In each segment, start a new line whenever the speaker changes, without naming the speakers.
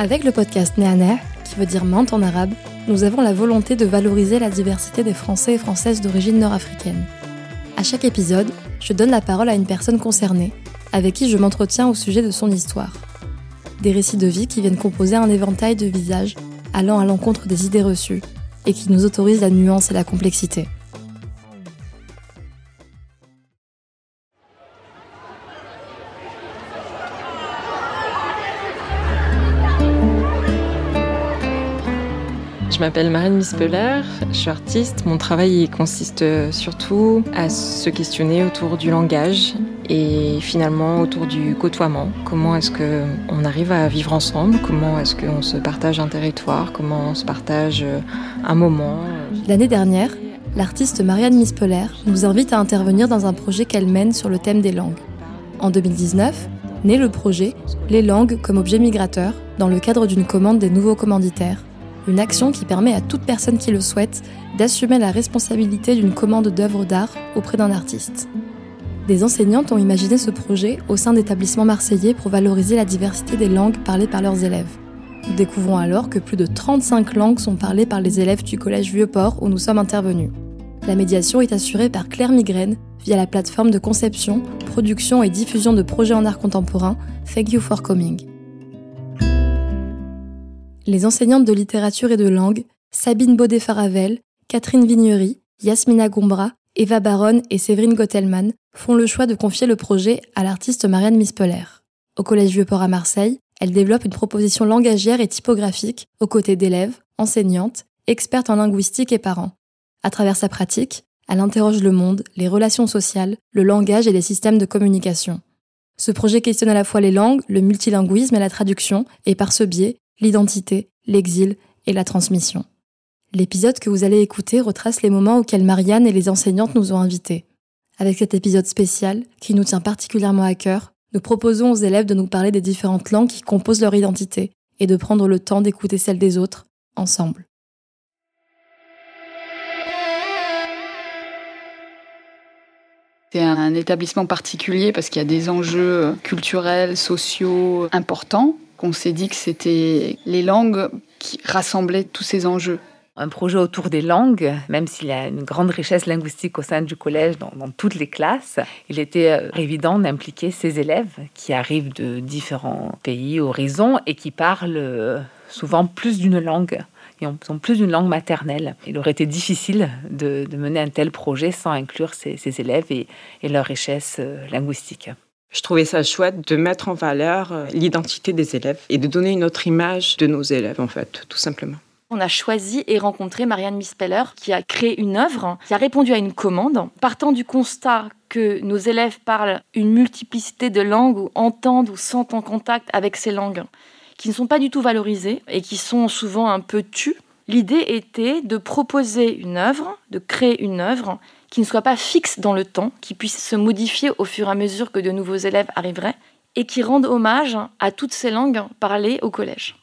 Avec le podcast Néaner, qui veut dire menthe en arabe, nous avons la volonté de valoriser la diversité des Français et Françaises d'origine nord-africaine. À chaque épisode, je donne la parole à une personne concernée, avec qui je m'entretiens au sujet de son histoire. Des récits de vie qui viennent composer un éventail de visages allant à l'encontre des idées reçues et qui nous autorisent la nuance et la complexité.
Je m'appelle Marine Mispeller, je suis artiste. Mon travail consiste surtout à se questionner autour du langage et finalement autour du côtoiement. Comment est-ce qu'on arrive à vivre ensemble? Comment est-ce qu'on se partage un territoire? Comment on se partage un moment?
L'année dernière, l'artiste Marianne Mispeller nous invite à intervenir dans un projet qu'elle mène sur le thème des langues. En 2019, naît le projet Les langues comme objet migrateur dans le cadre d'une commande des nouveaux commanditaires une action qui permet à toute personne qui le souhaite d'assumer la responsabilité d'une commande d'œuvres d'art auprès d'un artiste. Des enseignantes ont imaginé ce projet au sein d'établissements marseillais pour valoriser la diversité des langues parlées par leurs élèves. Nous découvrons alors que plus de 35 langues sont parlées par les élèves du collège Vieux-Port où nous sommes intervenus. La médiation est assurée par Claire Migraine via la plateforme de conception, production et diffusion de projets en art contemporain Thank You for Coming les enseignantes de littérature et de langue, Sabine Baudet-Faravel, Catherine Vignery, Yasmina Gombra, Eva Baron et Séverine Gottelmann font le choix de confier le projet à l'artiste Marianne Mispeller. Au Collège Vieux-Port à Marseille, elle développe une proposition langagière et typographique aux côtés d'élèves, enseignantes, expertes en linguistique et parents. À travers sa pratique, elle interroge le monde, les relations sociales, le langage et les systèmes de communication. Ce projet questionne à la fois les langues, le multilinguisme et la traduction, et par ce biais, l'identité, l'exil et la transmission. L'épisode que vous allez écouter retrace les moments auxquels Marianne et les enseignantes nous ont invités. Avec cet épisode spécial, qui nous tient particulièrement à cœur, nous proposons aux élèves de nous parler des différentes langues qui composent leur identité et de prendre le temps d'écouter celles des autres, ensemble.
C'est un établissement particulier parce qu'il y a des enjeux culturels, sociaux importants qu'on s'est dit que c'était les langues qui rassemblaient tous ces enjeux
un projet autour des langues, même s'il y a une grande richesse linguistique au sein du collège, dans, toutes les classes, il était euh, évident d'impliquer ces élèves qui arrivent de différents pays, horizons, et qui parlent euh, souvent plus d'une langue. et ont plus d'une langue maternelle. Il aurait été difficile de, mener un tel projet sans inclure ces, élèves et, et leur richesse euh, linguistique.
Je trouvais ça chouette de mettre en valeur euh, l'identité des élèves et de donner une autre image de nos élèves, en fait, tout simplement.
On a choisi et rencontré Marianne Mispeller, qui a créé une œuvre, qui a répondu à une commande, partant du constat que nos élèves parlent une multiplicité de langues ou entendent ou sentent en contact avec ces langues qui ne sont pas du tout valorisées et qui sont souvent un peu tues. L'idée était de proposer une œuvre, de créer une œuvre qui ne soit pas fixe dans le temps, qui puisse se modifier au fur et à mesure que de nouveaux élèves arriveraient, et qui rende hommage à toutes ces langues parlées au collège.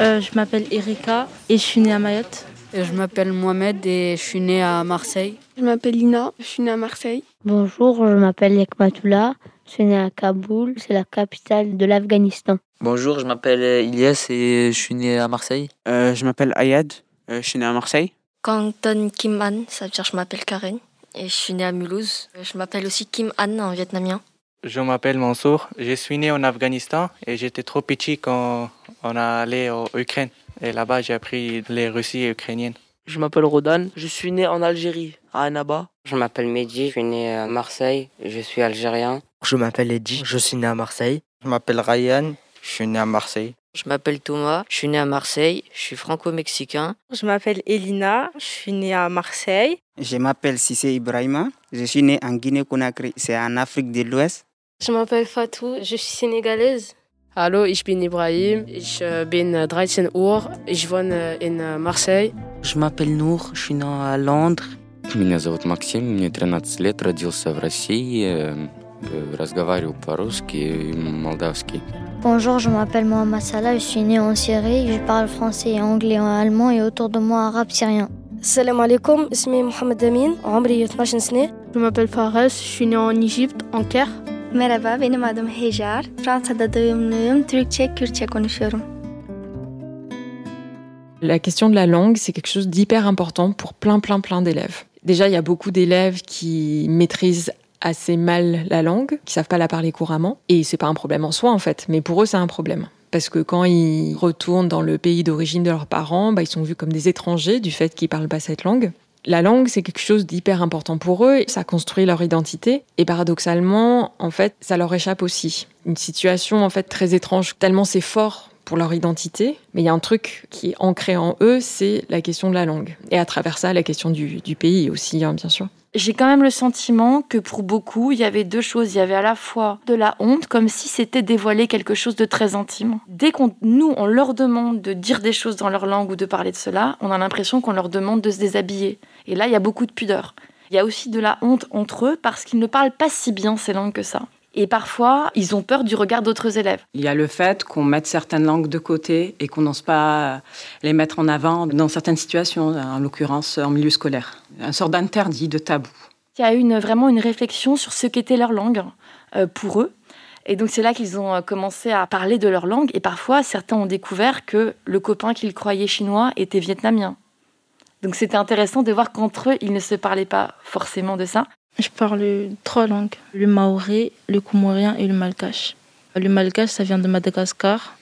Euh, je m'appelle Erika et je suis née à Mayotte.
Je m'appelle Mohamed et je suis née à Marseille.
Je m'appelle Lina, je suis née à Marseille.
Bonjour, je m'appelle Yekmatoula, je suis née à Kaboul, c'est la capitale de l'Afghanistan.
Bonjour, je m'appelle Ilyes et je suis né à Marseille.
Euh, je m'appelle Ayad, euh, je suis né à Marseille.
Donne Kim An, ça veut dire je m'appelle Karen et je suis née à Mulhouse. Je m'appelle aussi Kim An en vietnamien.
Je m'appelle Mansour, je suis né en Afghanistan et j'étais trop petit quand on a allé en Ukraine. Et là-bas, j'ai appris les Russies et ukrainiennes.
Je m'appelle Rodan, je suis né en Algérie, à Annaba.
Je m'appelle Mehdi, je suis né à Marseille, je suis algérien.
Je m'appelle Eddy, je suis né à Marseille.
Je m'appelle Ryan, je suis né à Marseille.
Je m'appelle Thomas, je suis né à Marseille, je suis franco-mexicain.
Je m'appelle Elina, je suis né à Marseille.
Je m'appelle Sissé Ibrahima, je suis né en Guinée-Conakry, c'est en Afrique de l'Ouest.
Je m'appelle Fatou, je suis sénégalaise.
Hallo, ich bin Ibrahim, ich bin 13 Uhr, ich wohne in Marseille.
Je m'appelle Nour, je suis né à Londres.
Меня зовут Максим, мне 13 лет, родился в России, разговариваю по-русски и молдавский.
Bonjour, je m'appelle Mohamed Salah, je suis né en Syrie, je parle français, anglais, allemand et autour de moi arabe syrien.
Salam alaikum, اسمي محمد أمين عمري 12 سنة.
Je m'appelle Fares, je suis né en Égypte, en Caire.
Merhaba, benim adım Hejar. Fransa'da doğumluyum, Türkçe, Kürtçe konuşuyorum.
La question de la langue, c'est quelque chose d'hyper important pour plein, plein, plein d'élèves. Déjà, il y a beaucoup d'élèves qui maîtrisent assez mal la langue, qui savent pas la parler couramment. Et c'est pas un problème en soi, en fait. Mais pour eux, c'est un problème. Parce que quand ils retournent dans le pays d'origine de leurs parents, bah, ils sont vus comme des étrangers du fait qu'ils parlent pas cette langue. La langue, c'est quelque chose d'hyper important pour eux, ça construit leur identité, et paradoxalement, en fait, ça leur échappe aussi. Une situation, en fait, très étrange, tellement c'est fort pour leur identité, mais il y a un truc qui est ancré en eux, c'est la question de la langue. Et à travers ça, la question du, pays aussi, hein, bien sûr.
J'ai quand même le sentiment que pour beaucoup, il y avait deux choses. Il y avait à la fois de la honte, comme si c'était dévoiler quelque chose de très intime. Dès qu'on nous, on leur demande de dire des choses dans leur langue ou de parler de cela, on a l'impression qu'on leur demande de se déshabiller. Et là, il y a beaucoup de pudeur. Il y a aussi de la honte entre eux parce qu'ils ne parlent pas si bien ces langues que ça. Et parfois, ils ont peur du regard d'autres élèves.
Il y a le fait qu'on mette certaines langues de côté et qu'on n'ose pas les mettre en avant dans certaines situations, en l'occurrence en milieu scolaire. Un sort d'interdit, de tabou.
Il y a une, vraiment une réflexion sur ce qu'était leur langue euh, pour eux. Et donc c'est là qu'ils ont commencé à parler de leur langue. Et parfois, certains ont découvert que le copain qu'ils croyaient chinois était vietnamien. Donc c'était intéressant de voir qu'entre eux, ils ne se parlaient pas forcément de ça.
Je parle trois langues, le maoré, le comorien et le malgache. Le malgache, ça vient de Madagascar.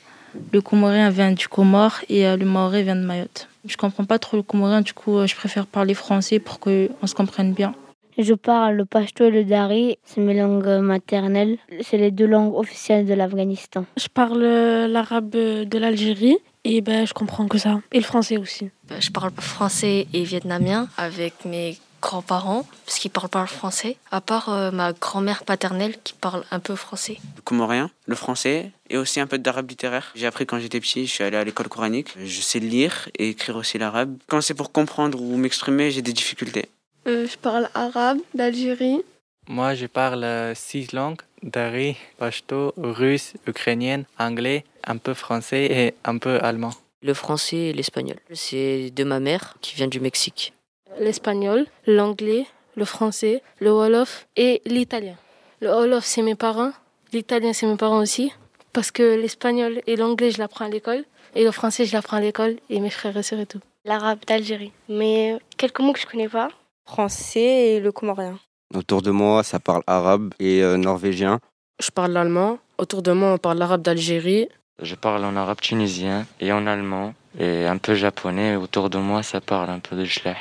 Le comorien vient du Comore et le maoré vient de Mayotte. Je comprends pas trop le comorien, du coup, je préfère parler français pour qu'on se comprenne bien.
Je parle le pashto et le dari, c'est mes langues maternelles. C'est les deux langues officielles de l'Afghanistan.
Je parle l'arabe de l'Algérie et ben, je comprends que ça. Et le français aussi.
Je parle français et vietnamien avec mes grands-parents, parce qu'ils parlent pas le français, à part euh, ma grand-mère paternelle qui parle un peu français.
Le comorien, le français et aussi un peu d'arabe littéraire. J'ai appris quand j'étais petit, je suis allé à l'école coranique. Je sais lire et écrire aussi l'arabe. Quand c'est pour comprendre ou m'exprimer, j'ai des difficultés.
Euh, je parle arabe d'Algérie.
Moi, je parle euh, six langues dari, pashto, russe, ukrainienne, anglais, un peu français et un peu allemand.
Le français et l'espagnol. C'est de ma mère qui vient du Mexique
l'espagnol, l'anglais, le français, le wolof et l'italien. Le wolof, c'est mes parents. L'italien, c'est mes parents aussi. Parce que l'espagnol et l'anglais, je l'apprends à l'école. Et le français, je l'apprends à l'école. Et mes frères et sœurs et tout.
L'arabe d'Algérie. Mais quelques mots que je connais pas.
Français et le comorien.
Autour de moi, ça parle arabe et euh, norvégien.
Je parle l'allemand. Autour de moi, on parle l'arabe d'Algérie.
Je parle en arabe tunisien et en allemand et un peu japonais. Autour de moi, ça parle un peu de schlech.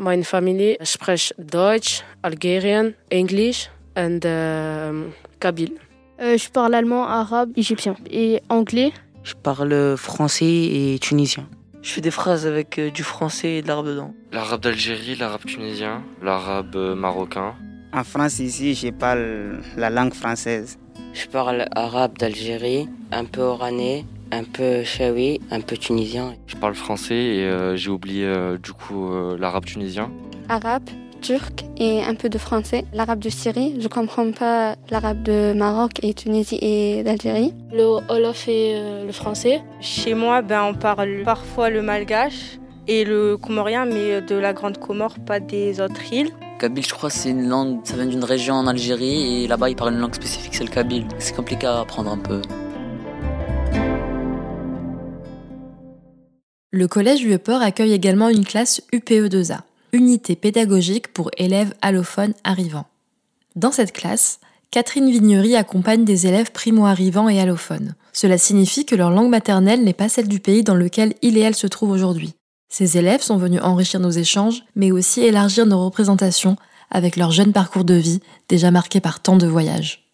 Meine Familie spricht Deutsch, Algerien, Englisch und euh, Kabyle.
Euh, je parle allemand, arabe, égyptien et anglais.
Je parle français et tunisien.
Je fais des phrases avec euh, du français et de l'arabe dedans.
L'arabe d'Algérie, l'arabe tunisien, l'arabe marocain.
En France, ici, je parle la langue française.
Je parle arabe d'Algérie, un peu oranais, un peu shawi, un peu tunisien.
Je parle français et euh, j'ai oublié euh, du coup euh, l'arabe tunisien.
Arabe, turc et un peu de français. L'arabe de Syrie, je comprends pas l'arabe de Maroc et Tunisie et d'Algérie.
Le Wolof et le français.
Chez moi, ben, on parle parfois le malgache et le comorien, mais de la Grande Comore, pas des autres îles.
Kabyle, je crois, c'est une langue, ça vient d'une région en Algérie et là-bas, ils parlent une langue spécifique, c'est le kabyle. C'est compliqué à apprendre un peu.
Le collège Vieux-Port accueille également une classe UPE2A, unité pédagogique pour élèves allophones arrivants. Dans cette classe, Catherine Vignery accompagne des élèves primo-arrivants et allophones. Cela signifie que leur langue maternelle n'est pas celle du pays dans lequel il et elle se trouvent aujourd'hui. Ces élèves sont venus enrichir nos échanges, mais aussi élargir nos représentations avec leur jeune parcours de vie, déjà marqué par tant de voyages.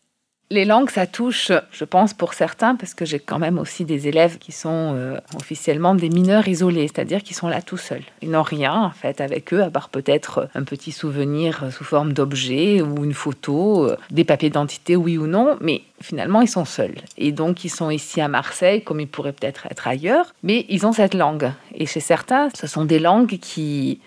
Les langues, ça touche, je pense, pour certains, parce que j'ai quand même aussi des élèves qui sont euh, officiellement des mineurs isolés, c'est-à-dire qui sont là tout seuls. Ils n'ont rien, en fait, avec eux, à part peut-être un petit souvenir sous forme d'objet ou une photo, euh, des papiers d'identité, oui ou non, mais finalement, ils sont seuls. Et donc, ils sont ici à Marseille, comme ils pourraient peut-être être ailleurs, mais ils ont cette langue. Et chez certains, ce sont des langues qui...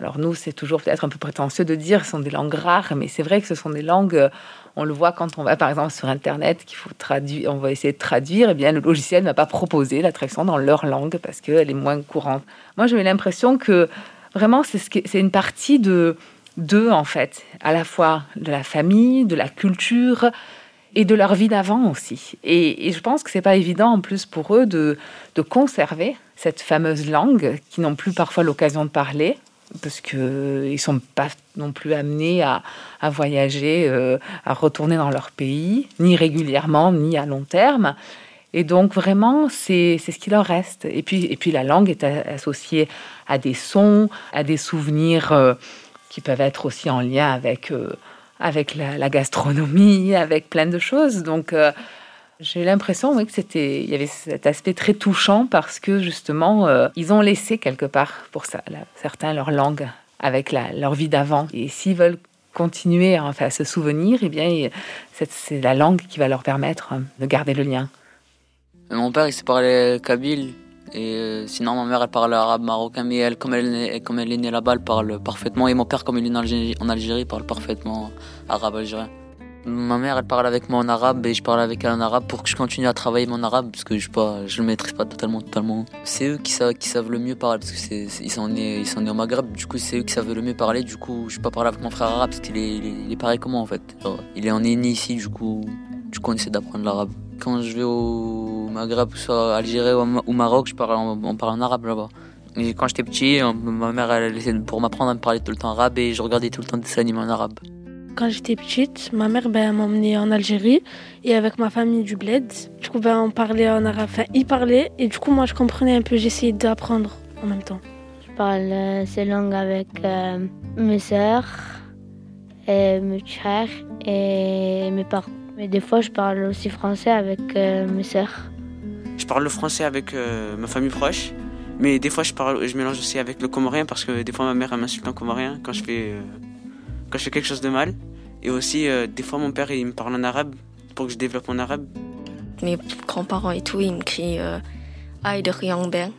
Alors nous, c'est toujours peut-être un peu prétentieux de dire ce sont des langues rares, mais c'est vrai que ce sont des langues on le voit quand on va par exemple sur Internet, qu'il faut traduire, on va essayer de traduire, et eh bien le logiciel ne va pas proposer la traduction dans leur langue parce qu'elle est moins courante. Moi, j'ai l'impression que vraiment c'est ce une partie de d'eux en fait, à la fois de la famille, de la culture et de leur vie d'avant aussi. Et, je pense que c'est pas évident en plus pour eux de, de conserver cette fameuse langue qui n'ont plus parfois l'occasion de parler parce qu'ils ne sont pas non plus amenés à, voyager, euh, à retourner dans leur pays, ni régulièrement, ni à long terme. Et donc vraiment, c'est ce qui leur reste. Et puis, et puis la langue est associée à des sons, à des souvenirs euh, qui peuvent être aussi en lien avec, euh, avec la, gastronomie, avec plein de choses. Donc j'ai l'impression oui, que c'était, il y avait cet aspect très touchant parce que justement, euh, ils ont laissé quelque part pour certains leur langue avec leur vie d'avant. Et s'ils veulent continuer enfin, à se souvenir, eh bien, c'est la langue qui va leur permettre euh, de garder le lien.
Mon père, il s'est parlé kabyle. Et euh, sinon, ma mère, elle parle arabe marocain, mais elle, comme elle, est, née là-bas, elle parle parfaitement. Et mon père, comme il est en Algérie, parle parfaitement arabe algérien. Ma mère, elle parle avec moi en arabe et je parle avec elle en arabe pour que je continue à travailler mon arabe parce que je ne je le maîtrise pas totalement. totalement. C'est eux qui savent, qui savent le mieux parler parce qu'ils sont, nés, ils sont nés au Maghreb. Du coup, c'est eux qui savent le mieux parler. Du coup, je peux pas parler avec mon frère arabe parce qu'il est, il est, pareil que moi en fait. il est en né ici, du coup, du coup, on essaie d'apprendre l'arabe. Quand je vais au Maghreb, soit Algérie ou Maroc, je parle, on, parle en arabe là-bas. Et quand j'étais petit, ma mère, elle, elle, pour m'apprendre à me parler tout le temps arabe et je regardais tout le temps des animés en arabe.
Quand j'étais petite, ma mère ben, m'a emmenée en Algérie et avec ma famille du bled. Du coup, ben, on parlait en arabe. Enfin, ils parlaient et du coup, moi, je comprenais un peu. J'essayais d'apprendre en même temps.
Je parle euh, ces langues avec euh, mes sœurs, et mes frères et mes parents. Mais des fois, je parle aussi français avec euh, mes sœurs.
Je parle le français avec ma famille proche. Mais des fois, je, parle, je mélange aussi avec le comorien parce que des fois, ma mère m'insulte en comorien quand je fais, quand je fais quelque chose de mal. Et aussi, euh, des fois, mon père, il me parle en arabe pour que je développe mon arabe.
Mes grands-parents et tout, ils me crient euh, Aïe Riang Ben.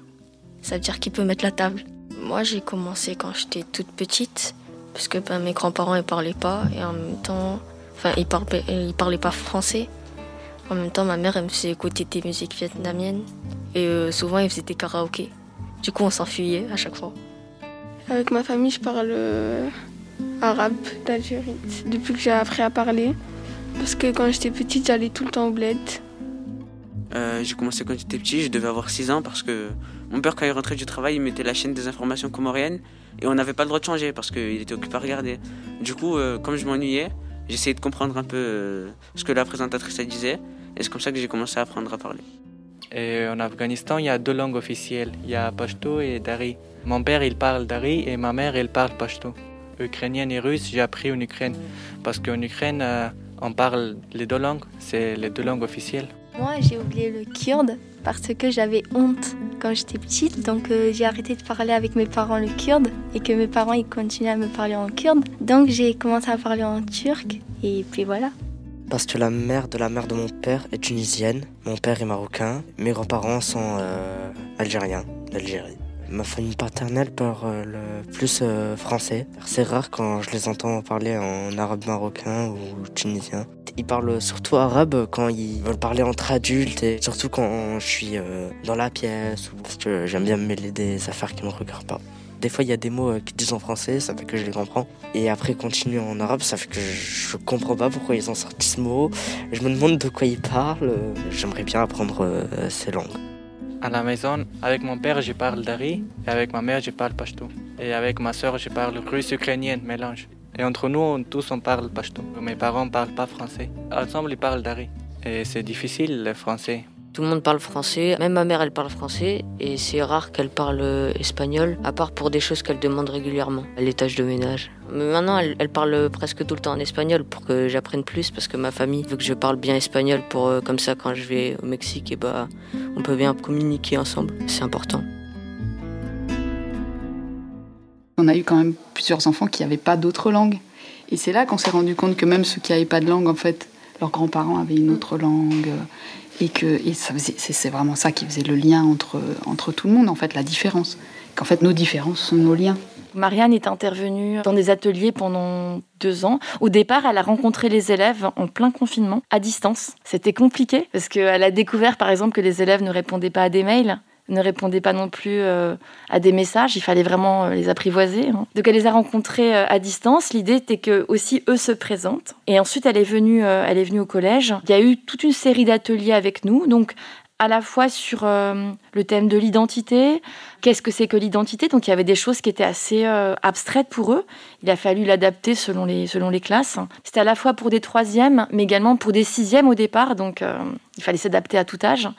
Ça veut dire qu'il peut mettre la table. Moi, j'ai commencé quand j'étais toute petite, parce que ben, mes grands-parents ne parlaient pas, et en même temps, enfin, ils parlaient, ils parlaient pas français. En même temps, ma mère, elle me faisait écouter des musiques vietnamiennes, et euh, souvent, ils faisaient des karaokés. Du coup, on s'enfuyait à chaque fois.
Avec ma famille, je parle arabe d'Algérie depuis que j'ai appris à parler. Parce que quand j'étais petite, j'allais tout le temps au bled.
Euh, j'ai commencé quand j'étais petit, je devais avoir 6 ans parce que mon père, quand il rentrait du travail, il mettait la chaîne des informations comoriennes et on n'avait pas le droit de changer parce qu'il était occupé à regarder. Du coup, euh, comme je m'ennuyais, j'essayais de comprendre un peu euh, ce que la présentatrice disait et c'est comme ça que j'ai commencé à apprendre à parler.
Et en Afghanistan, il y a deux langues officielles. Il y a Pashto et Dari. Mon père, il parle Dari et ma mère, elle parle Pashto ukrainienne et russe, j'ai appris en Ukraine. Parce qu'en Ukraine, euh, on parle les deux langues, c'est les deux langues officielles.
Moi, j'ai oublié le kurde parce que j'avais honte quand j'étais petite. Donc, euh, j'ai arrêté de parler avec mes parents le kurde et que mes parents ils continuaient à me parler en kurde. Donc, j'ai commencé à parler en turc et puis voilà.
Parce que la mère de la mère de mon père est tunisienne, mon père est marocain, mes grands-parents sont euh, algériens, d'Algérie. Ma famille paternelle parle plus euh, français. C'est rare quand je les entends parler en arabe marocain ou tunisien. Ils parlent surtout arabe quand ils veulent parler entre adultes et surtout quand je suis euh, dans la pièce parce que j'aime bien mêler des affaires qui me regardent pas. Des fois, il y a des mots euh, qui disent en français, ça fait que je les comprends. Et après, continuer en arabe, ça fait que je, ne comprends pas pourquoi ils ont sorti ce mot. Je me demande de quoi ils parlent. J'aimerais bien apprendre ces langues.
À la maison, avec mon père, je parle dari et avec ma mère, je parle pashto. Et avec ma soeur, je parle russe ukrainienne, mélange. Et entre nous, tous, on parle pashto. Mes parents ne parlent pas français. Ensemble, ils parlent dari. Et c'est difficile, le français.
Tout le monde parle français, même ma mère elle parle français et c'est rare qu'elle parle euh, espagnol, à part pour des choses qu'elle demande régulièrement, les tâches de ménage. Mais maintenant elle, parle presque tout le temps en espagnol pour que j'apprenne plus parce que ma famille veut que je parle bien espagnol pour euh, comme ça quand je vais au Mexique et bah on peut bien communiquer ensemble, c'est important.
On a eu quand même plusieurs enfants qui n'avaient pas d'autre langue. Et c'est là qu'on s'est rendu compte que même ceux qui n'avaient pas de langue, en fait, leurs grands-parents avaient une autre langue. euh, Et que c'est vraiment ça qui faisait le lien entre, entre tout le monde, en fait, la différence. Qu'en fait, nos différences sont nos liens.
Marianne est intervenue dans des ateliers pendant deux ans. Au départ, elle a rencontré les élèves en plein confinement, à distance. C'était compliqué parce qu'elle a découvert, par exemple, que les élèves ne répondaient pas à des mails, ne répondaient pas non plus euh, à des messages. Il fallait vraiment euh, les apprivoiser. hein. Donc, elle les a rencontrés euh, à distance. L'idée était que aussi eux se présentent. Et ensuite, elle est venue, elle est venue au collège. Il y a eu toute une série d'ateliers avec nous. Donc, à la fois sur le thème de l'identité, qu'est-ce que c'est que l'identité. Donc il y avait des choses qui étaient assez abstraites pour eux. Il a fallu l'adapter selon les, selon les classes. C'était à la fois pour des troisièmes, mais également pour des sixièmes au départ. Donc il fallait s'adapter à tout âge.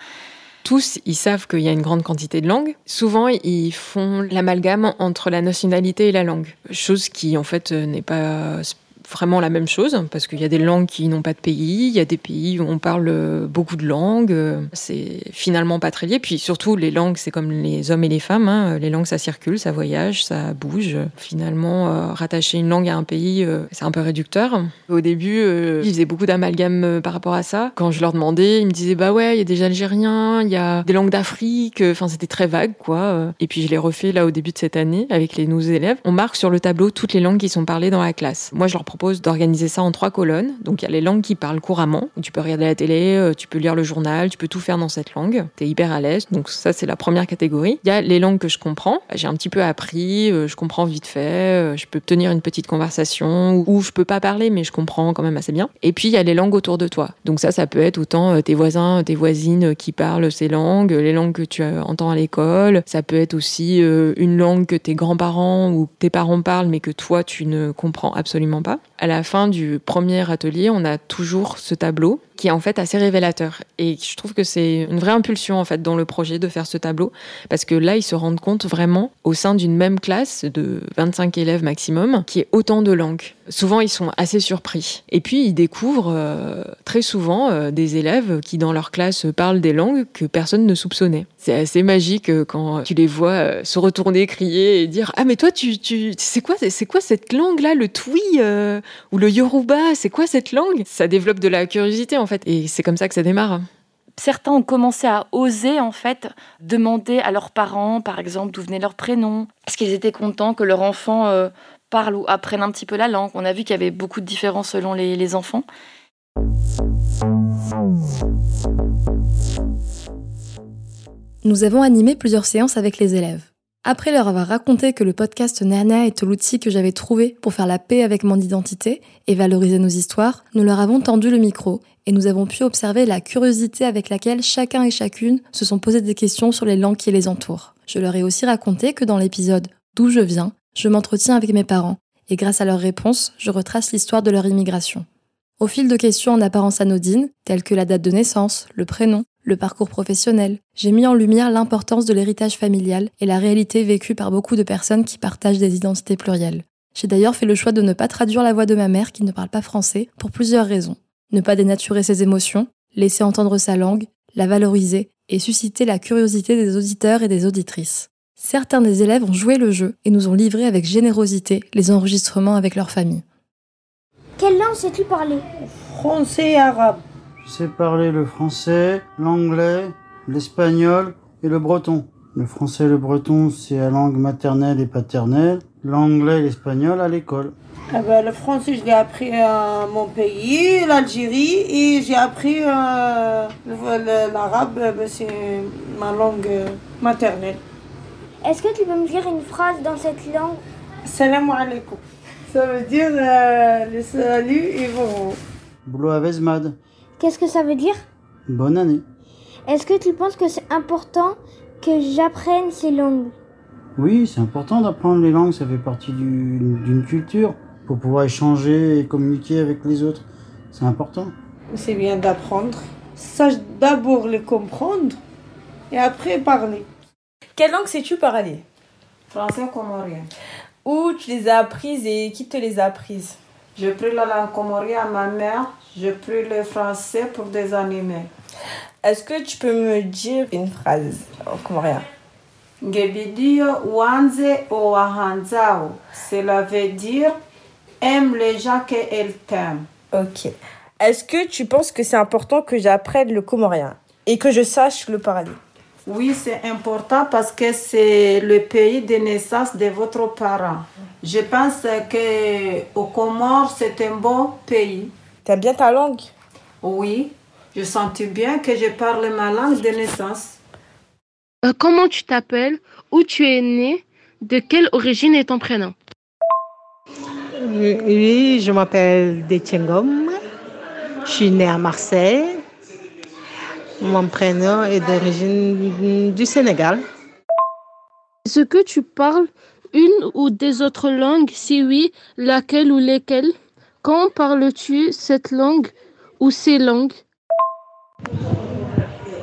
Tous, ils savent qu'il y a une grande quantité de langues. Souvent, ils font l'amalgame entre la nationalité et la langue. Chose qui, en fait, euh, n'est pas vraiment la même chose, parce qu'il y a des langues qui n'ont pas de pays, il y a des pays où on parle euh, beaucoup de langues, euh, c'est finalement pas très lié. Puis surtout, les langues, c'est comme les hommes et les femmes, hein. les langues, ça circule, ça voyage, ça bouge. Finalement, euh, rattacher une langue à un pays, c'est un peu réducteur. Au début, ils faisaient beaucoup d'amalgame par rapport à ça. Quand je leur demandais, ils me disaient, bah ouais, il y a des Algériens, il y a des langues d'Afrique, enfin, c'était très vague, quoi. Et puis, je l'ai refait là au début de cette année avec les nouveaux élèves. On marque sur le tableau toutes les langues qui sont parlées dans la classe. Moi, je leur propose d'organiser ça en trois colonnes. Donc, il y a les langues qui parlent couramment. Tu peux regarder la télé, euh, tu peux lire le journal, tu peux tout faire dans cette langue. Tu es hyper à l'aise. Donc, ça, c'est la première catégorie. Il y a les langues que je comprends. J'ai un petit peu appris, euh, je comprends vite fait, euh, je peux tenir une petite conversation ou, je peux pas parler, mais je comprends quand même assez bien. Et puis, il y a les langues autour de toi. Donc, ça, ça peut être autant tes voisins, tes voisines qui parlent ces langues, les langues que tu entends à l'école. Ça peut être aussi une langue que tes grands-parents ou tes parents parlent, mais que toi, tu ne comprends absolument pas. À la fin du premier atelier, on a toujours ce tableau qui est en fait assez révélateur. Et je trouve que c'est une vraie impulsion en fait dans le projet de faire ce tableau, parce que là, ils se rendent compte vraiment au sein d'une même classe de 25 élèves maximum, qui est autant de langues. Souvent, ils sont assez surpris. Et puis, ils découvrent euh, très souvent euh, des élèves qui, dans leur classe, parlent des langues que personne ne soupçonnait. C'est assez magique euh, quand tu les vois se retourner, crier et dire Ah, mais toi, tu, tu, c'est quoi, c'est quoi cette langue-là, le twi ou le yoruba C'est quoi cette langue? Ça développe de la curiosité, en fait. Et c'est comme ça que ça démarre.
Certains ont commencé à oser en fait demander à leurs parents, par exemple, d'où venait leur prénom, parce qu'ils étaient contents que leur enfant euh, parle ou apprenne un petit peu la langue? On a vu qu'il y avait beaucoup de différences selon les, les enfants.
Nous avons animé plusieurs séances avec les élèves. Après leur avoir raconté que le podcast Nana est l'outil que j'avais trouvé pour faire la paix avec mon identité et valoriser nos histoires, nous leur avons tendu le micro et nous avons pu observer la curiosité avec laquelle chacun et chacune se sont posé des questions sur les langues qui les entourent. Je leur ai aussi raconté que dans l'épisode D'où je viens, je m'entretiens avec mes parents et grâce à leurs réponses, je retrace l'histoire de leur immigration. Au fil de questions en apparence anodines, telles que la date de naissance, le prénom, le parcours professionnel, j'ai mis en lumière l'importance de l'héritage familial et la réalité vécue par beaucoup de personnes qui partagent des identités plurielles. J'ai d'ailleurs fait le choix de ne pas traduire la voix de ma mère qui ne parle pas français pour plusieurs raisons. Ne pas dénaturer ses émotions, laisser entendre sa langue, la valoriser et susciter la curiosité des auditeurs et des auditrices. Certains des élèves ont joué le jeu et nous ont livré avec générosité les enregistrements avec leur famille.
Quelle langue sais-tu parler?
Français et arabe. Je sais parler le français, l'anglais, l'espagnol et le breton. Le français et le breton, c'est la langue maternelle et paternelle. L'anglais et l'espagnol à l'école.
Eh ben, le français, je l'ai appris à mon pays, l'Algérie, et j'ai appris euh, l'arabe, euh, ben, c'est ma langue euh, maternelle.
Est-ce que tu peux me dire une phrase dans cette langue?
Salam alaikum. Ça veut dire euh, le salut et bon.
Boulot à Vezmad.
Qu'est-ce que ça veut dire?
Bonne année.
Est-ce que tu penses que c'est important que j'apprenne ces langues?
Oui, c'est important d'apprendre les langues, ça fait partie d'une culture pour pouvoir échanger et communiquer avec les autres. C'est important.
C'est bien d'apprendre. Sache d'abord les comprendre et après parler.
Quelle langue sais-tu parler?
Français comorien.
Où tu les as apprises et qui te les a apprises?
J'ai pris la langue comorienne à ma mère, j'ai pris le français pour des animés.
Est-ce que tu peux me dire une phrase? En comorien
Gebidio wanze o. Cela veut dire aime les gens qu'elle t'aime.
Ok. Est-ce que tu penses que c'est important que j'apprenne le comorien et que je sache le parler?
Oui, c'est important parce que c'est le pays de naissance de votre parent. Je pense que au Comores, c'est un bon pays.
T'aimes bien ta langue?
Oui, je sentis bien que je parle ma langue de naissance.
Euh, comment tu t'appelles? Où tu es né? De quelle origine est ton prénom?
Oui, je m'appelle Détiengom. Je suis née à Marseille. Mon prénom est d'origine du Sénégal.
Est-ce que tu parles une ou des autres langues? Si oui, laquelle ou lesquelles? Quand parles-tu cette langue ou ces langues?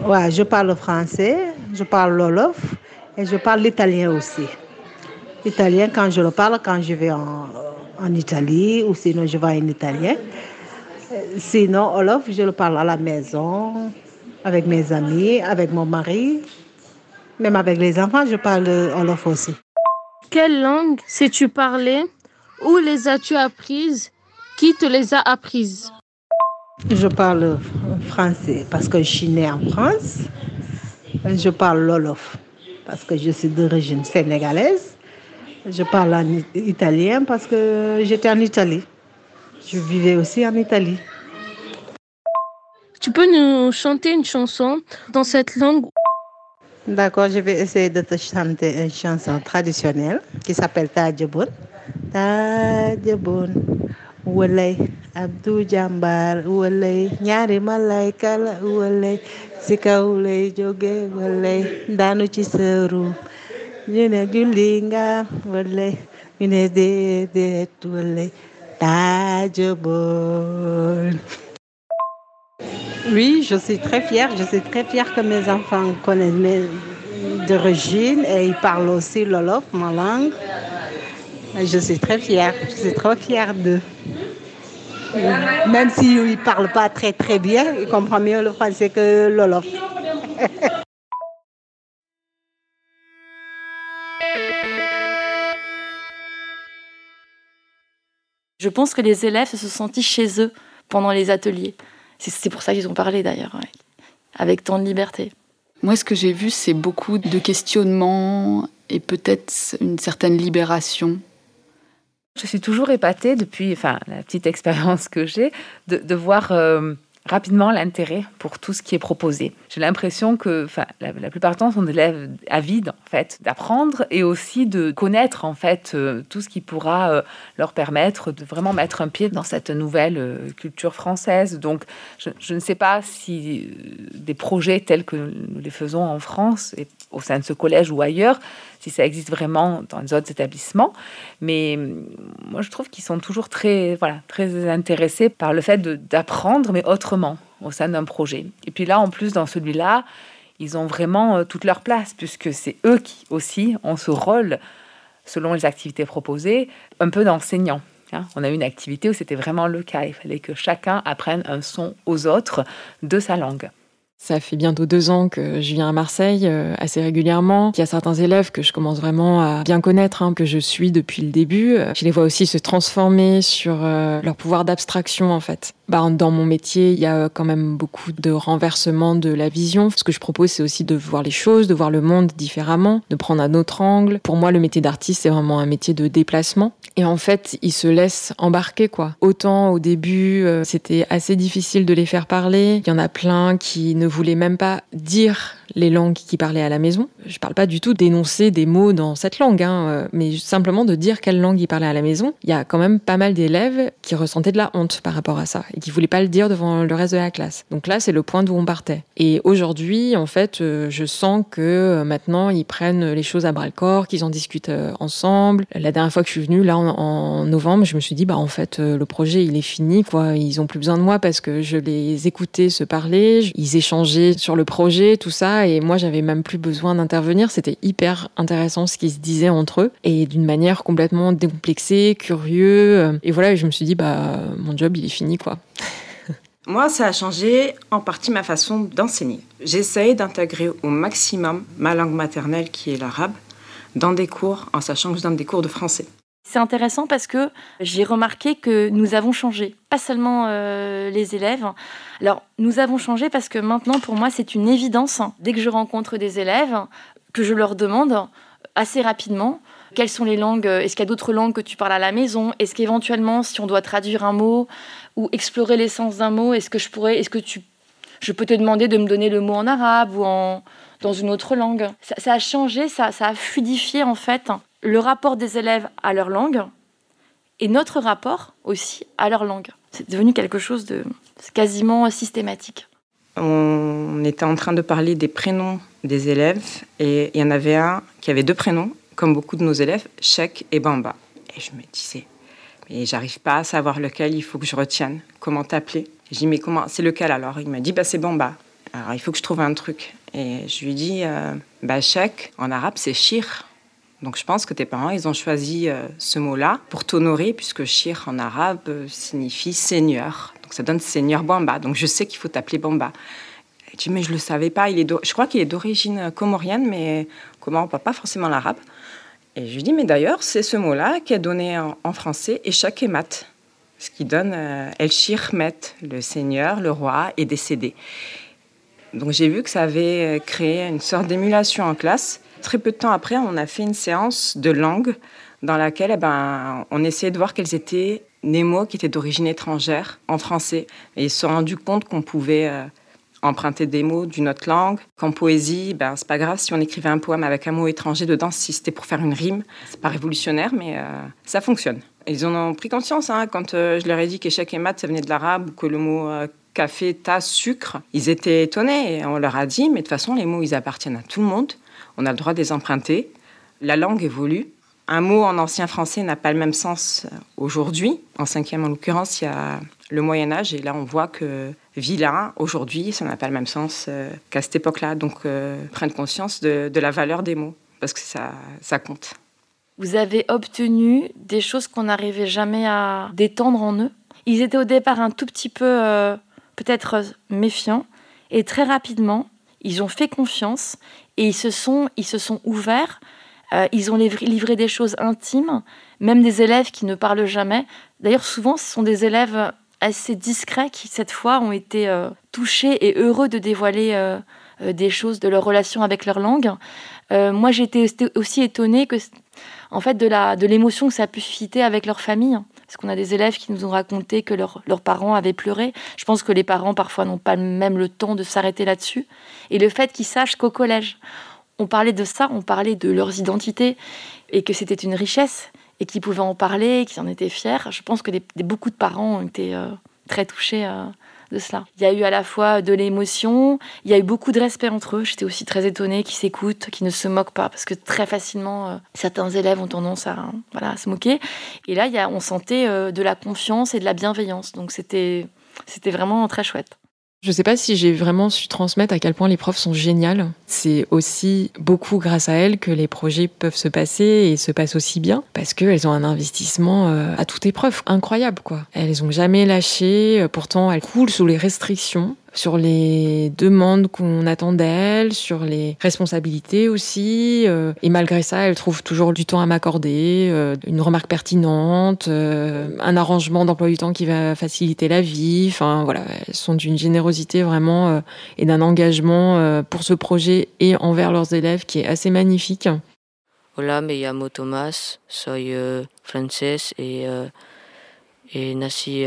Ouais, je parle français, je parle l'olof et je parle l'italien aussi. L'italien, quand je le parle, quand je vais en, en Italie ou sinon je vais en italien. Sinon, Olof, je le parle à la maison, avec mes amis, avec mon mari. Même avec les enfants, je parle Olof aussi.
Quelle langue sais-tu parler Où les as-tu apprises Qui te les a apprises?
Je parle français parce que je suis née en France. Je parle l'Olof parce que je suis d'origine sénégalaise. Je parle en italien parce que j'étais en Italie. Je vivais aussi en Italie.
Tu peux nous chanter une chanson dans cette langue?
D'accord, je vais essayer de te chanter une chanson traditionnelle qui s'appelle Tadjeboun. Tadjeboun. Walay, Abdou Jambar, walay, ñaari malayka la walay, si kaw lay jóge walay, daanu ci sëru. ñu ne julli nga walay, ñu ne déedéet walay. Oui, je suis très fière. Je suis très fière que mes enfants connaissent mes d'origine et ils parlent aussi l'Olof, ma langue. Je suis très fière. Je suis trop fière d'eux. Même s'ils ne parlent pas très très bien, ils comprennent mieux le français que l'Olof.
Je pense que les élèves se sont sentis chez eux pendant les ateliers. C'est pour ça qu'ils ont parlé d'ailleurs, ouais. avec tant de liberté.
Moi, ce que j'ai vu, c'est beaucoup de questionnements et peut-être une certaine libération.
Je suis toujours épatée depuis enfin, la petite expérience que j'ai de, voir euh, rapidement l'intérêt pour tout ce qui est proposé. J'ai l'impression que enfin, la, la, plupart du temps sont des élèves avides en fait d'apprendre et aussi de connaître en fait euh, tout ce qui pourra euh, leur permettre de vraiment mettre un pied dans cette nouvelle culture française. Donc je, je, ne sais pas si des projets tels que nous les faisons en France et au sein de ce collège ou ailleurs, si ça existe vraiment dans les autres établissements. Mais moi, je trouve qu'ils sont toujours très, voilà, très intéressés par le fait d'apprendre, mais autrement, au sein d'un projet. Et puis là, en plus, dans celui-là, ils ont vraiment toute leur place, puisque c'est eux qui aussi ont ce rôle, selon les activités proposées, un peu d'enseignant. Hein. On a eu une activité où c'était vraiment le cas. Il fallait que chacun apprenne un son aux autres de sa langue.
Ça fait bientôt deux ans que je viens à Marseille euh, assez régulièrement. Il y a certains élèves que je commence vraiment à bien connaître, hein, que je suis depuis le début. Je les vois aussi se transformer sur euh, leur pouvoir d'abstraction en fait. Bah, dans mon métier, il y a quand même beaucoup de renversement de la vision. Ce que je propose, c'est aussi de voir les choses, de voir le monde différemment, de prendre un autre angle. Pour moi, le métier d'artiste, c'est vraiment un métier de déplacement. Et en fait, ils se laissent embarquer, quoi. Autant au début, euh, c'était assez difficile de les faire parler. Il y en a plein qui ne voulaient même pas dire les langues qui parlaient à la maison. Je parle pas du tout d'énoncer des mots dans cette langue, hein, euh, mais simplement de dire quelle langue ils parlaient à la maison. Il y a quand même pas mal d'élèves qui ressentaient de la honte par rapport à ça et qui voulaient pas le dire devant le reste de la classe. Donc là, c'est le point d'où on partait. Et aujourd'hui, en fait, euh, je sens que euh, maintenant, ils prennent les choses à bras le corps, qu'ils en discutent ensemble. La dernière fois que je suis venue, là, en, en novembre, je me suis dit, bah, en fait, le projet, il est fini, quoi. Ils ont plus besoin de moi parce que je les écoutais se parler, ils échangeaient sur le projet, tout ça, et moi j'avais même plus besoin d'intervenir. C'était hyper intéressant ce qu'ils se disaient entre eux, et d'une manière complètement décomplexée, curieux. Et voilà, je me suis dit, bah mon job il est fini quoi.
Moi, ça a changé en partie ma façon d'enseigner. J'essaye d'intégrer au maximum ma langue maternelle qui est l'arabe dans des cours, en sachant que je donne des cours de français.
C'est intéressant parce que j'ai remarqué que nous avons changé, pas seulement euh, les élèves. Alors, nous avons changé parce que maintenant, pour moi, c'est une évidence. Dès que je rencontre des élèves, que je leur demande assez rapidement quelles sont les langues, est-ce qu'il y a d'autres langues que tu parles à la maison, est-ce qu'éventuellement, si on doit traduire un mot ou explorer l'essence d'un mot, est-ce que je pourrais, est-ce que tu, je peux te demander de me donner le mot en arabe ou en dans une autre langue? Ça, a changé, ça, ça a fluidifié en fait le rapport des élèves à leur langue et notre rapport aussi à leur langue. C'est devenu quelque chose de quasiment systématique.
On était en train de parler des prénoms des élèves et il y en avait un qui avait deux prénoms, comme beaucoup de nos élèves, Chek et Bamba. Et je me disais, mais j'arrive pas à savoir lequel il faut que je retienne. Comment t'appeler? Je dis, mais comment? C'est lequel alors? Il m'a dit, bah, c'est Bamba. Alors il faut que je trouve un truc. Et je lui dis, euh, bah, Chek, en arabe, c'est Shir. Donc je pense que tes parents, ils ont choisi euh, ce mot-là pour t'honorer, puisque Shir en arabe euh, signifie seigneur. Donc ça donne seigneur Bamba. Donc je sais qu'il faut t'appeler Bamba. Et tu mais je ne le savais pas. Il est je crois qu'il est d'origine comorienne, mais comment pas forcément l'arabe. Et je lui dis, mais d'ailleurs, c'est ce mot-là qui est donné en, français, Eshak et Mat, ce qui donne euh, El Shir Met, le seigneur, le roi, est décédé. Donc j'ai vu que ça avait créé une sorte d'émulation en classe. Très peu de temps après, on a fait une séance de langue dans laquelle eh ben, on essayait de voir quels étaient les mots qui étaient d'origine étrangère en français. Et ils se sont rendus compte qu'on pouvait euh, emprunter des mots d'une autre langue. Qu'en poésie, ben, c'est pas grave si on écrivait un poème avec un mot étranger dedans, si c'était pour faire une rime. C'est pas révolutionnaire, mais euh, ça fonctionne. Ils en ont pris conscience hein, quand euh, je leur ai dit qu'échec et maths, ça venait de l'arabe, ou que le mot café, tasse, sucre. Ils étaient étonnés et on leur a dit, mais de toute façon, les mots, ils appartiennent à tout le monde. On a le droit de les emprunter. La langue évolue. Un mot en ancien français n'a pas le même sens aujourd'hui. En cinquième, en l'occurrence, il y a le Moyen Âge et là, on voit que vilain, aujourd'hui, ça n'a pas le même sens euh, qu'à cette époque-là. Donc, euh, conscience de, la valeur des mots parce que ça, ça compte.
Vous avez obtenu des choses qu'on n'arrivait jamais à détendre en eux. Ils étaient au départ un tout petit peu euh, peut-être méfiants. Et très rapidement, ils ont fait confiance et ils se sont, ils se sont ouverts. Euh, ils ont livré, des choses intimes, même des élèves qui ne parlent jamais. D'ailleurs, souvent, ce sont des élèves assez discrets qui, cette fois, ont été euh, touchés et heureux de dévoiler euh, des choses de leur relation avec leur langue. moi, j'étais aussi étonnée que, en fait, de l'émotion que ça a pu susciter avec leur famille. Parce qu'on a des élèves qui nous ont raconté que leurs parents avaient pleuré. Je pense que les parents, parfois, n'ont pas même le temps de s'arrêter là-dessus. Et le fait qu'ils sachent qu'au collège, on parlait de ça, on parlait de leurs identités, et que c'était une richesse, et qu'ils pouvaient en parler, qu'ils en étaient fiers. Je pense que beaucoup de parents ont été euh, très touchés. Euh, de cela. Il y a eu à la fois de l'émotion, il y a eu beaucoup de respect entre eux. J'étais aussi très étonnée qu'ils s'écoutent, qu'ils ne se moquent pas, parce que très facilement, euh, certains élèves ont tendance à, voilà, se moquer. Et là, il y a, on sentait euh, de la confiance et de la bienveillance. Donc c'était, c'était vraiment très chouette.
Je ne sais pas si j'ai vraiment su transmettre à quel point les profs sont géniales. C'est aussi beaucoup grâce à elles que les projets peuvent se passer et se passent aussi bien parce qu'elles ont un investissement euh, à toute épreuve incroyable quoi. Elles ont jamais lâché, pourtant elles coulent sous les restrictions sur les demandes qu'on attend d'elle, sur les responsabilités aussi. Euh, et malgré ça, elle trouve toujours du temps à m'accorder, euh, une remarque pertinente, euh, un arrangement d'emploi du temps qui va faciliter la vie. Enfin voilà, elles sont d'une générosité vraiment et d'un engagement pour ce projet et envers leurs élèves qui est assez magnifique.
Hola, me llamo Tomás, soy français et, et nací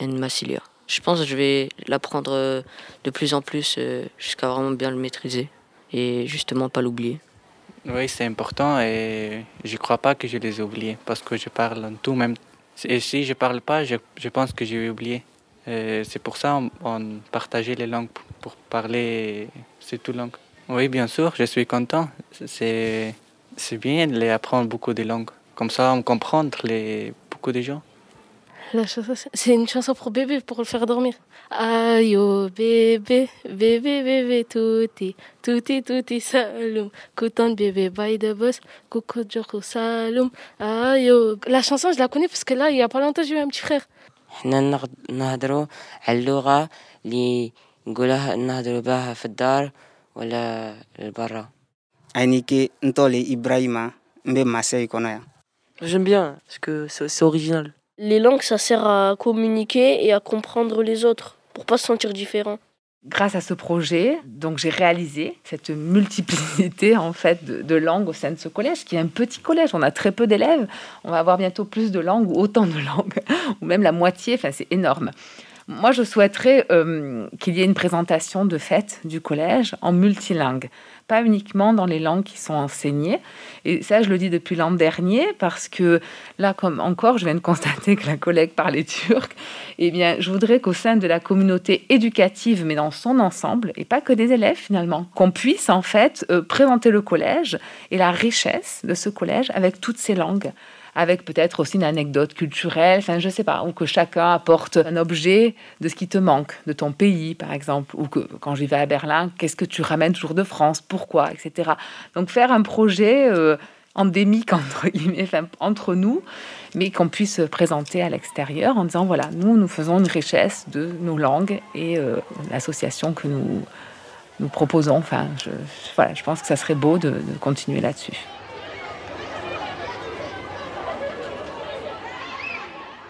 en Massilia. Je pense que je vais l'apprendre euh, de plus en plus euh, jusqu'à vraiment bien le maîtriser. et justement pas l'oublier.
Oui, c'est important et je crois pas que je les ai oubliés parce que je parle en tout même. Et si je parle pas, je, je pense que j'ai oublié. C'est pour ça on partageait les langues pour parler ces deux langues. Oui, bien sûr, je suis content. C'est bien d'apprendre beaucoup de langues. Comme ça, on comprend les, beaucoup de gens.
La chanson, c'est une chanson pour bébé, pour le faire dormir. Aïe, oh, bébé, bébé, bébé, touti, touti, touti, saloum. Coutant bébé, bye de boss, coucou, joko, saloum. Aïe, oh. La chanson, je la connais parce que là, il y a pas longtemps, j'ai eu un petit frère.
احنا نهضروا على اللغة اللي نقولها نهضروا بها في الدار ولا لبرا
ainike ntole Ibrahima mbe Marseille konoya.
J'aime bien parce que c'est original.
Les langues, ça sert à communiquer et à comprendre les autres pour pas se sentir différent.
Grâce à ce projet, donc j'ai réalisé cette multiplicité en fait de, langues au sein de ce collège, qui est un petit collège. On a très peu d'élèves. On va avoir bientôt plus de langues ou autant de langues, ou même la moitié. Enfin, c'est énorme. Moi, je souhaiterais euh, qu'il y ait une présentation de fête du collège en multilingue, pas uniquement dans les langues qui sont enseignées. Et ça, je le dis depuis l'an dernier parce que là, comme encore, je viens de constater que la collègue parlait turc. Eh bien, je voudrais qu'au sein de la communauté éducative, mais dans son ensemble, et pas que des élèves finalement, qu'on puisse en fait euh, présenter le collège et la richesse de ce collège avec toutes ces langues avec peut-être aussi une anecdote culturelle, enfin je sais pas, ou que chacun apporte un objet de ce qui te manque, de ton pays par exemple, ou que quand j'y vais à Berlin, qu'est-ce que tu ramènes toujours de France, pourquoi, etc. Donc faire un projet euh, endémique entre nous, mais qu'on puisse présenter à l'extérieur en disant voilà, nous nous faisons une richesse de nos langues et euh, l'association que nous nous proposons. Enfin, je, voilà, je pense que ça serait beau de continuer là-dessus.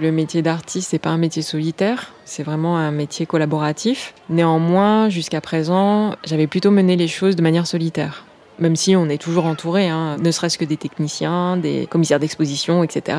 Le métier d'artiste, c'est pas un métier solitaire, c'est vraiment un métier collaboratif. Néanmoins, jusqu'à présent, j'avais plutôt mené les choses de manière solitaire. Même si on est toujours entouré, hein, ne serait-ce que des techniciens, des commissaires d'exposition, etc.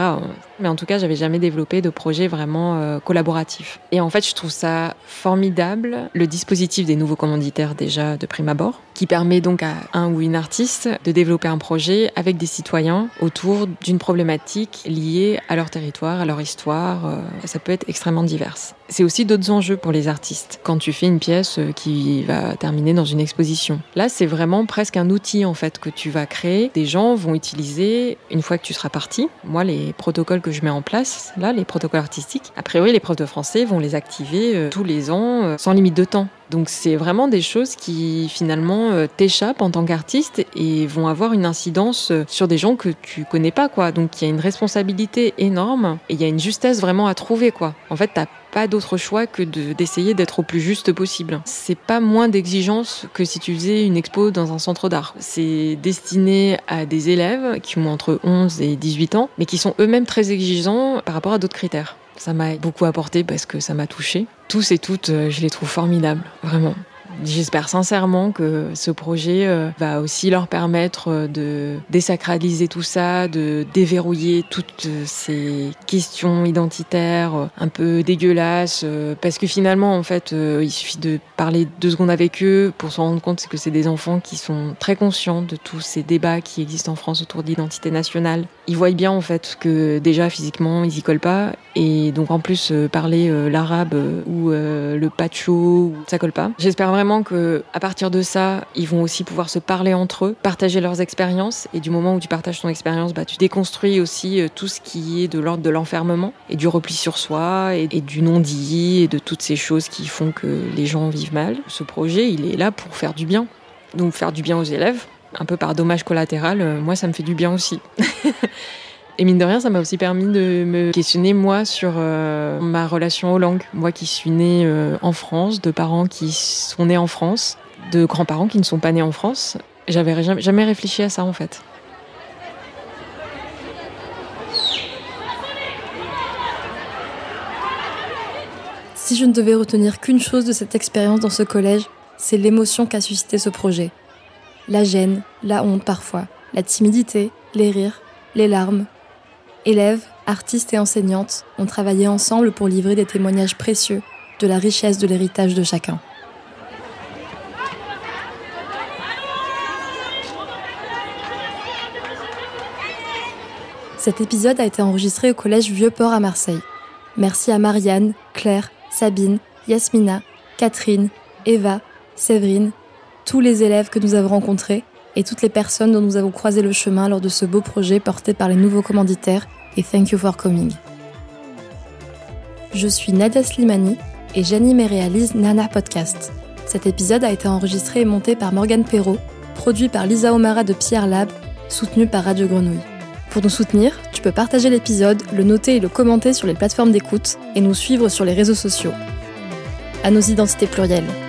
Mais en tout cas, j'avais jamais développé de projet vraiment euh, collaboratif. Et en fait, je trouve ça formidable, le dispositif des nouveaux commanditaires déjà de prime abord, qui permet donc à un ou une artiste de développer un projet avec des citoyens autour d'une problématique liée à leur territoire, à leur histoire. Euh, ça peut être extrêmement diverse. C'est aussi d'autres enjeux pour les artistes quand tu fais une pièce euh, qui va terminer dans une exposition. Là, c'est vraiment presque un outil en fait que tu vas créer. Des gens vont utiliser une fois que tu seras parti. Moi, les protocoles que je mets en place, là, les protocoles artistiques, a priori, les profs de français vont les activer euh, tous les ans euh, sans limite de temps. Donc c'est vraiment des choses qui finalement t'échappent en tant qu'artiste et vont avoir une incidence sur des gens que tu connais pas quoi. Donc il y a une responsabilité énorme et il y a une justesse vraiment à trouver quoi. En fait, t'as pas d'autre choix que d'essayer d'être au plus juste possible. C'est pas moins d'exigence que si tu faisais une expo dans un centre d'art. C'est destiné à des élèves qui ont entre 11 et 18 ans, mais qui sont eux-mêmes très exigeants par rapport à d'autres critères. Ça m'a beaucoup apporté parce que ça m'a touché. Tous et toutes, euh, je les trouve formidables, vraiment. J'espère sincèrement que ce projet euh, va aussi leur permettre euh, de désacraliser tout ça, de déverrouiller toutes ces questions identitaires un peu dégueulasses, parce que finalement, en fait, il suffit de parler deux secondes avec eux pour se rendre compte que c'est des enfants qui sont très conscients de tous ces débats qui existent en France autour de l'identité nationale. Ils voient bien, en fait, que déjà physiquement, ils y collent pas, et donc en plus, parler l'arabe ou le pacho, ça colle pas. J'espère vraiment que à partir de ça, ils vont aussi pouvoir se parler entre eux, partager leurs expériences. Et du moment où tu partages ton expérience, bah, tu déconstruis aussi euh, tout ce qui est de l'ordre de l'enfermement et du repli sur soi et, et du non-dit et de toutes ces choses qui font que les gens vivent mal. Ce projet, il est là pour faire du bien. Donc faire du bien aux élèves, un peu par dommage collatéral, euh, moi ça me fait du bien aussi. Et mine de rien, ça m'a aussi permis de me questionner moi sur euh, ma relation aux langues. Moi qui suis née euh, en France, de parents qui sont nés en France, de grands-parents qui ne sont pas nés en France. J'avais jamais, jamais réfléchi à ça en fait.
Si je ne devais retenir qu'une chose de cette expérience dans ce collège, c'est l'émotion qu'a suscité ce projet. La gêne, la honte parfois, la timidité, les rires, les larmes, Élèves, artistes et enseignantes ont travaillé ensemble pour livrer des témoignages précieux de la richesse de l'héritage de chacun. Cet épisode a été enregistré au collège Vieux-Port à Marseille. Merci à Marianne, Claire, Sabine, Yasmina, Catherine, Eva, Séverine, tous les élèves que nous avons rencontrés et toutes les personnes dont nous avons croisé le chemin lors de ce beau projet porté par les nouveaux commanditaires et Thank You for Coming. Je suis Nadia Slimani et j'anime et réalise Nana Podcast. Cet épisode a été enregistré et monté par Morgane Perrault, produit par Lisa Omara de Pierre Lab, soutenu par Radio Grenouille. Pour nous soutenir, tu peux partager l'épisode, le noter et le commenter sur les plateformes d'écoute et nous suivre sur les réseaux sociaux. À nos identités plurielles.